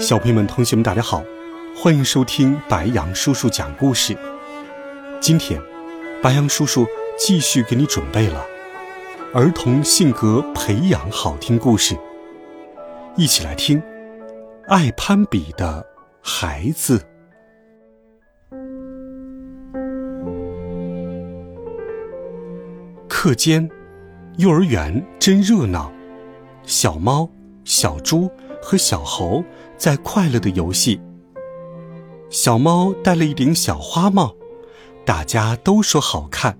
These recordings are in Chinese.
小朋友们、同学们，大家好，欢迎收听白羊叔叔讲故事。今天，白羊叔叔继续给你准备了儿童性格培养好听故事，一起来听《爱攀比的孩子》。课间，幼儿园真热闹，小猫、小猪。和小猴在快乐的游戏。小猫戴了一顶小花帽，大家都说好看。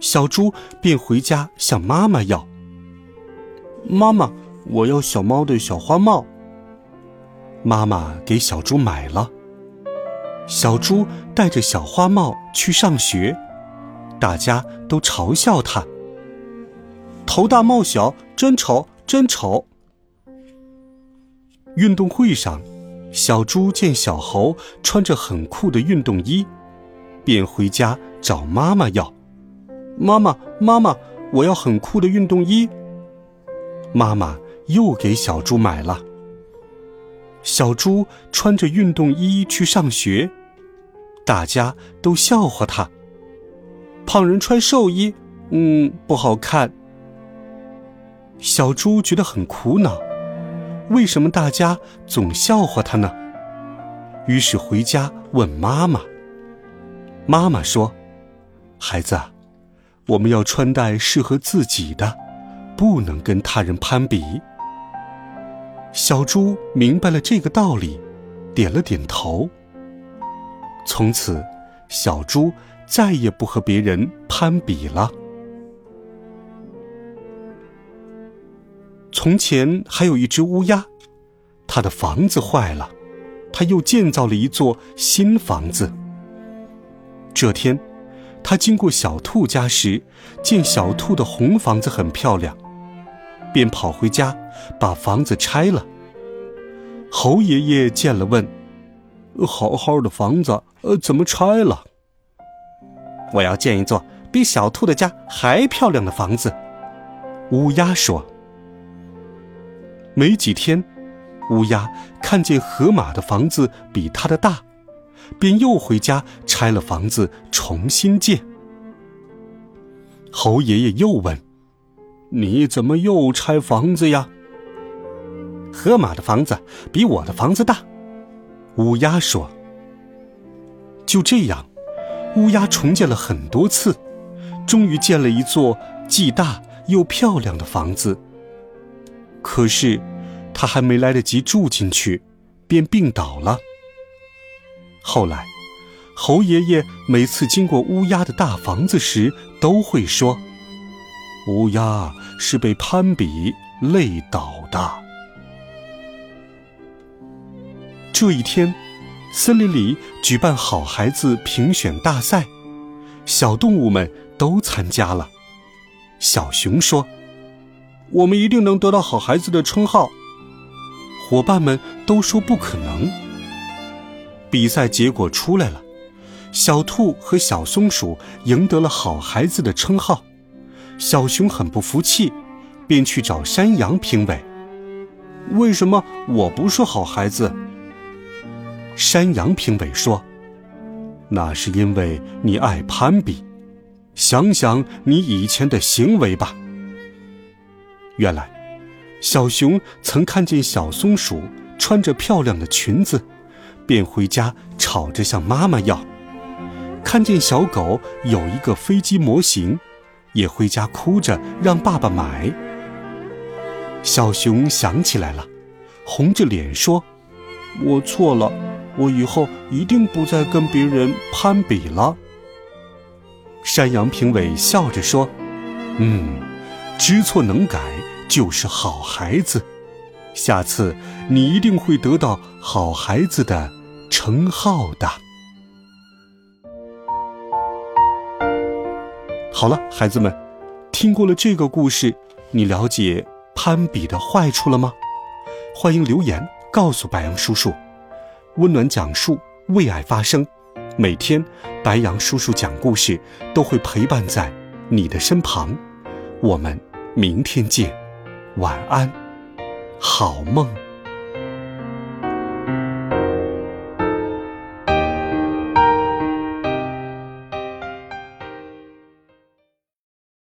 小猪便回家向妈妈要：“妈妈，我要小猫的小花帽。”妈妈给小猪买了。小猪戴着小花帽去上学，大家都嘲笑他：“头大帽小，真丑，真丑。”运动会上，小猪见小猴穿着很酷的运动衣，便回家找妈妈要：“妈妈，妈妈，我要很酷的运动衣。”妈妈又给小猪买了。小猪穿着运动衣去上学，大家都笑话他：“胖人穿寿衣，嗯，不好看。”小猪觉得很苦恼。为什么大家总笑话他呢？于是回家问妈妈。妈妈说：“孩子，我们要穿戴适合自己的，不能跟他人攀比。”小猪明白了这个道理，点了点头。从此，小猪再也不和别人攀比了。从前还有一只乌鸦，它的房子坏了，它又建造了一座新房子。这天，它经过小兔家时，见小兔的红房子很漂亮，便跑回家把房子拆了。猴爷爷见了问：“好好的房子，呃，怎么拆了？”我要建一座比小兔的家还漂亮的房子。乌鸦说。没几天，乌鸦看见河马的房子比它的大，便又回家拆了房子重新建。猴爷爷又问：“你怎么又拆房子呀？”河马的房子比我的房子大，乌鸦说。就这样，乌鸦重建了很多次，终于建了一座既大又漂亮的房子。可是，他还没来得及住进去，便病倒了。后来，猴爷爷每次经过乌鸦的大房子时，都会说：“乌鸦是被攀比累倒的。”这一天，森林里举办好孩子评选大赛，小动物们都参加了。小熊说。我们一定能得到好孩子的称号。伙伴们都说不可能。比赛结果出来了，小兔和小松鼠赢得了好孩子的称号。小熊很不服气，便去找山羊评委：“为什么我不是好孩子？”山羊评委说：“那是因为你爱攀比。想想你以前的行为吧。”原来，小熊曾看见小松鼠穿着漂亮的裙子，便回家吵着向妈妈要；看见小狗有一个飞机模型，也回家哭着让爸爸买。小熊想起来了，红着脸说：“我错了，我以后一定不再跟别人攀比了。”山羊评委笑着说：“嗯。”知错能改就是好孩子。下次你一定会得到好孩子的称号的。好了，孩子们，听过了这个故事，你了解攀比的坏处了吗？欢迎留言告诉白杨叔叔。温暖讲述，为爱发声。每天，白杨叔叔讲故事都会陪伴在你的身旁。我们明天见，晚安，好梦。